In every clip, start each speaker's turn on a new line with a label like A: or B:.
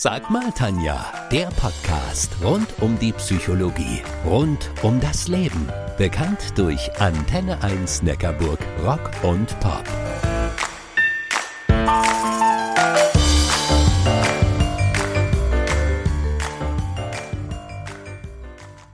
A: Sag mal, Tanja, der Podcast rund um die Psychologie, rund um das Leben. Bekannt durch Antenne 1 Neckarburg Rock und Pop.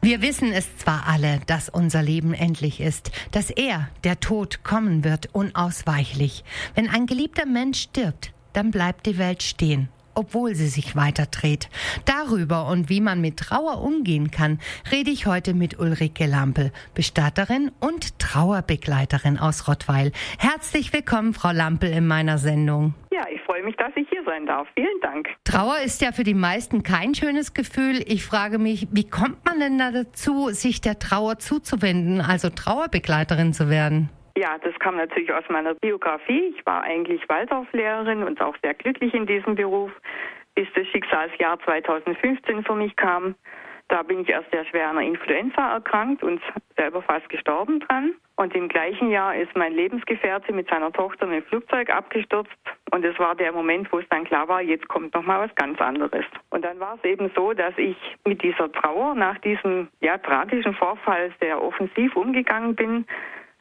B: Wir wissen es zwar alle, dass unser Leben endlich ist, dass er, der Tod, kommen wird, unausweichlich. Wenn ein geliebter Mensch stirbt, dann bleibt die Welt stehen obwohl sie sich weiter dreht. Darüber und wie man mit Trauer umgehen kann, rede ich heute mit Ulrike Lampel, Bestatterin und Trauerbegleiterin aus Rottweil. Herzlich willkommen, Frau Lampel, in meiner Sendung.
C: Ja, ich freue mich, dass ich hier sein darf. Vielen Dank.
B: Trauer ist ja für die meisten kein schönes Gefühl. Ich frage mich, wie kommt man denn da dazu, sich der Trauer zuzuwenden, also Trauerbegleiterin zu werden?
C: Ja, das kam natürlich aus meiner Biografie. Ich war eigentlich Waldorflehrerin und auch sehr glücklich in diesem Beruf, bis das Schicksalsjahr 2015 für mich kam. Da bin ich erst sehr schwer an einer Influenza erkrankt und selber fast gestorben dran. Und im gleichen Jahr ist mein Lebensgefährte mit seiner Tochter mit dem Flugzeug abgestürzt. Und es war der Moment, wo es dann klar war, jetzt kommt noch mal was ganz anderes. Und dann war es eben so, dass ich mit dieser Trauer nach diesem ja, tragischen Vorfall sehr offensiv umgegangen bin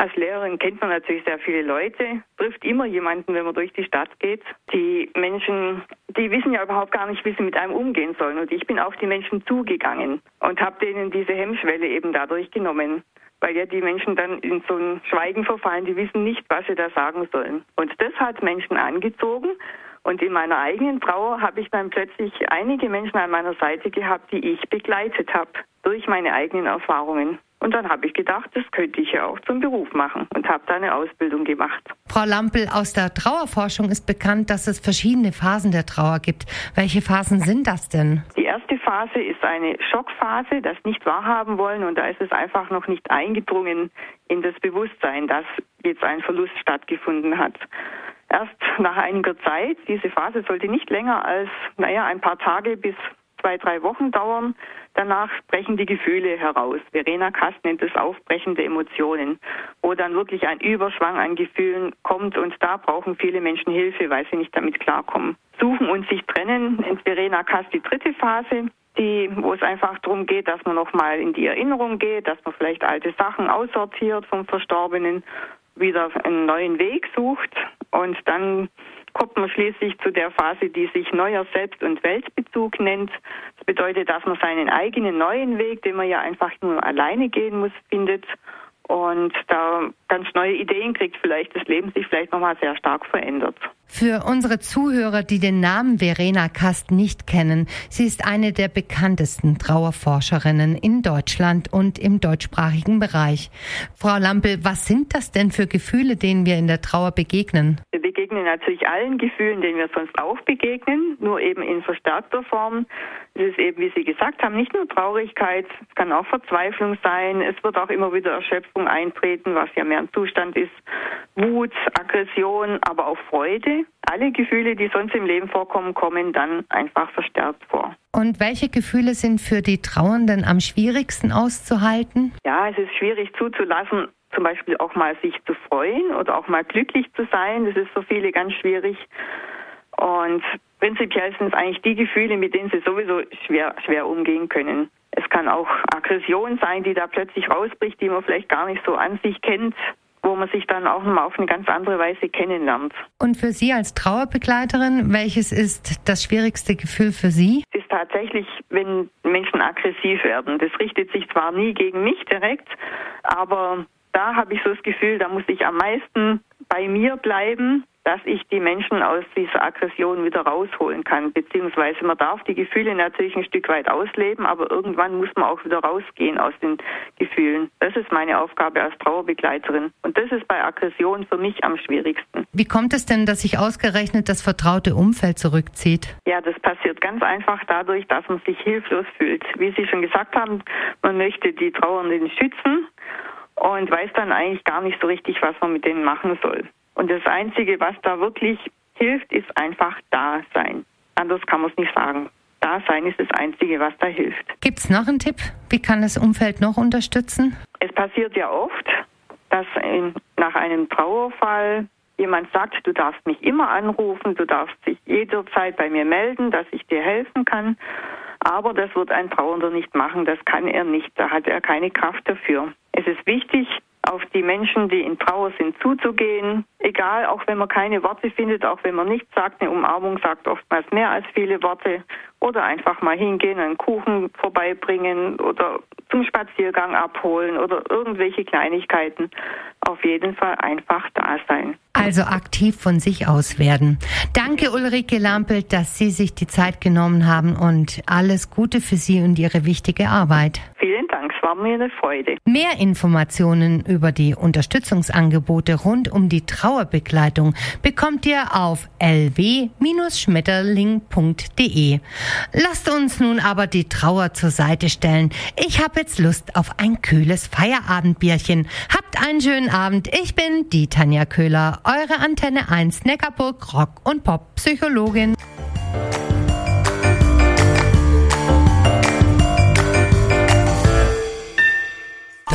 C: als Lehrerin kennt man natürlich sehr viele Leute, trifft immer jemanden, wenn man durch die Stadt geht. Die Menschen, die wissen ja überhaupt gar nicht, wie sie mit einem umgehen sollen. Und ich bin auf die Menschen zugegangen und habe denen diese Hemmschwelle eben dadurch genommen. Weil ja die Menschen dann in so ein Schweigen verfallen, die wissen nicht, was sie da sagen sollen. Und das hat Menschen angezogen. Und in meiner eigenen Trauer habe ich dann plötzlich einige Menschen an meiner Seite gehabt, die ich begleitet habe durch meine eigenen Erfahrungen. Und dann habe ich gedacht, das könnte ich ja auch zum Beruf machen und habe da eine Ausbildung gemacht.
B: Frau Lampel, aus der Trauerforschung ist bekannt, dass es verschiedene Phasen der Trauer gibt. Welche Phasen sind das denn?
C: Die erste Phase ist eine Schockphase, das nicht wahrhaben wollen und da ist es einfach noch nicht eingedrungen in das Bewusstsein, dass jetzt ein Verlust stattgefunden hat. Erst nach einiger Zeit, diese Phase sollte nicht länger als, naja, ein paar Tage bis zwei, drei Wochen dauern. Danach brechen die Gefühle heraus. Verena Kast nennt es aufbrechende Emotionen, wo dann wirklich ein Überschwang an Gefühlen kommt und da brauchen viele Menschen Hilfe, weil sie nicht damit klarkommen. Suchen und sich trennen nennt Verena Kast die dritte Phase, die, wo es einfach darum geht, dass man nochmal in die Erinnerung geht, dass man vielleicht alte Sachen aussortiert vom Verstorbenen, wieder einen neuen Weg sucht und dann kommt man schließlich zu der Phase, die sich neuer Selbst- und Weltbezug nennt. Das bedeutet, dass man seinen eigenen neuen Weg, den man ja einfach nur alleine gehen muss, findet und da ganz neue Ideen kriegt, vielleicht das Leben sich vielleicht nochmal sehr stark verändert.
B: Für unsere Zuhörer, die den Namen Verena Kast nicht kennen, sie ist eine der bekanntesten Trauerforscherinnen in Deutschland und im deutschsprachigen Bereich. Frau Lampel, was sind das denn für Gefühle, denen wir in der Trauer begegnen?
C: Begegnen natürlich allen Gefühlen, denen wir sonst auch begegnen, nur eben in verstärkter Form. Es ist eben, wie Sie gesagt haben, nicht nur Traurigkeit, es kann auch Verzweiflung sein. Es wird auch immer wieder Erschöpfung eintreten, was ja mehr ein Zustand ist. Wut, Aggression, aber auch Freude. Alle Gefühle, die sonst im Leben vorkommen, kommen dann einfach verstärkt vor.
B: Und welche Gefühle sind für die Trauernden am schwierigsten auszuhalten?
C: Ja, es ist schwierig zuzulassen, zum Beispiel auch mal sich zu freuen oder auch mal glücklich zu sein. Das ist für viele ganz schwierig. Und prinzipiell sind es eigentlich die Gefühle, mit denen sie sowieso schwer, schwer umgehen können. Es kann auch Aggression sein, die da plötzlich rausbricht, die man vielleicht gar nicht so an sich kennt, wo man sich dann auch nochmal auf eine ganz andere Weise kennenlernt.
B: Und für Sie als Trauerbegleiterin, welches ist das schwierigste Gefühl für Sie?
C: Es ist tatsächlich, wenn Menschen aggressiv werden. Das richtet sich zwar nie gegen mich direkt, aber da habe ich so das Gefühl, da muss ich am meisten bei mir bleiben dass ich die Menschen aus dieser Aggression wieder rausholen kann. Beziehungsweise man darf die Gefühle natürlich ein Stück weit ausleben, aber irgendwann muss man auch wieder rausgehen aus den Gefühlen. Das ist meine Aufgabe als Trauerbegleiterin. Und das ist bei Aggression für mich am schwierigsten.
B: Wie kommt es denn, dass sich ausgerechnet das vertraute Umfeld zurückzieht?
C: Ja, das passiert ganz einfach dadurch, dass man sich hilflos fühlt. Wie Sie schon gesagt haben, man möchte die Trauernden schützen und weiß dann eigentlich gar nicht so richtig, was man mit denen machen soll. Und das Einzige, was da wirklich hilft, ist einfach Dasein. Anders kann man es nicht sagen. Dasein ist das Einzige, was da hilft.
B: Gibt es noch einen Tipp? Wie kann das Umfeld noch unterstützen?
C: Es passiert ja oft, dass in, nach einem Trauerfall jemand sagt, du darfst mich immer anrufen, du darfst dich jederzeit bei mir melden, dass ich dir helfen kann. Aber das wird ein Trauernder nicht machen, das kann er nicht, da hat er keine Kraft dafür. Es ist wichtig, auf die Menschen, die in Trauer sind, zuzugehen. Egal, auch wenn man keine Worte findet, auch wenn man nichts sagt, eine Umarmung sagt oftmals mehr als viele Worte. Oder einfach mal hingehen, einen Kuchen vorbeibringen oder zum Spaziergang abholen oder irgendwelche Kleinigkeiten. Auf jeden Fall einfach da sein.
B: Also aktiv von sich aus werden. Danke Ulrike Lampelt, dass Sie sich die Zeit genommen haben und alles Gute für Sie und Ihre wichtige Arbeit.
C: Vielen Dank, war mir eine Freude.
B: Mehr Informationen über die Unterstützungsangebote rund um die Trauerbegleitung bekommt ihr auf lw-schmetterling.de. Lasst uns nun aber die Trauer zur Seite stellen. Ich habe jetzt Lust auf ein kühles Feierabendbierchen. Habt einen schönen Abend. Ich bin die Tanja Köhler eure Antenne 1 Neckarburg Rock- und Pop-Psychologin.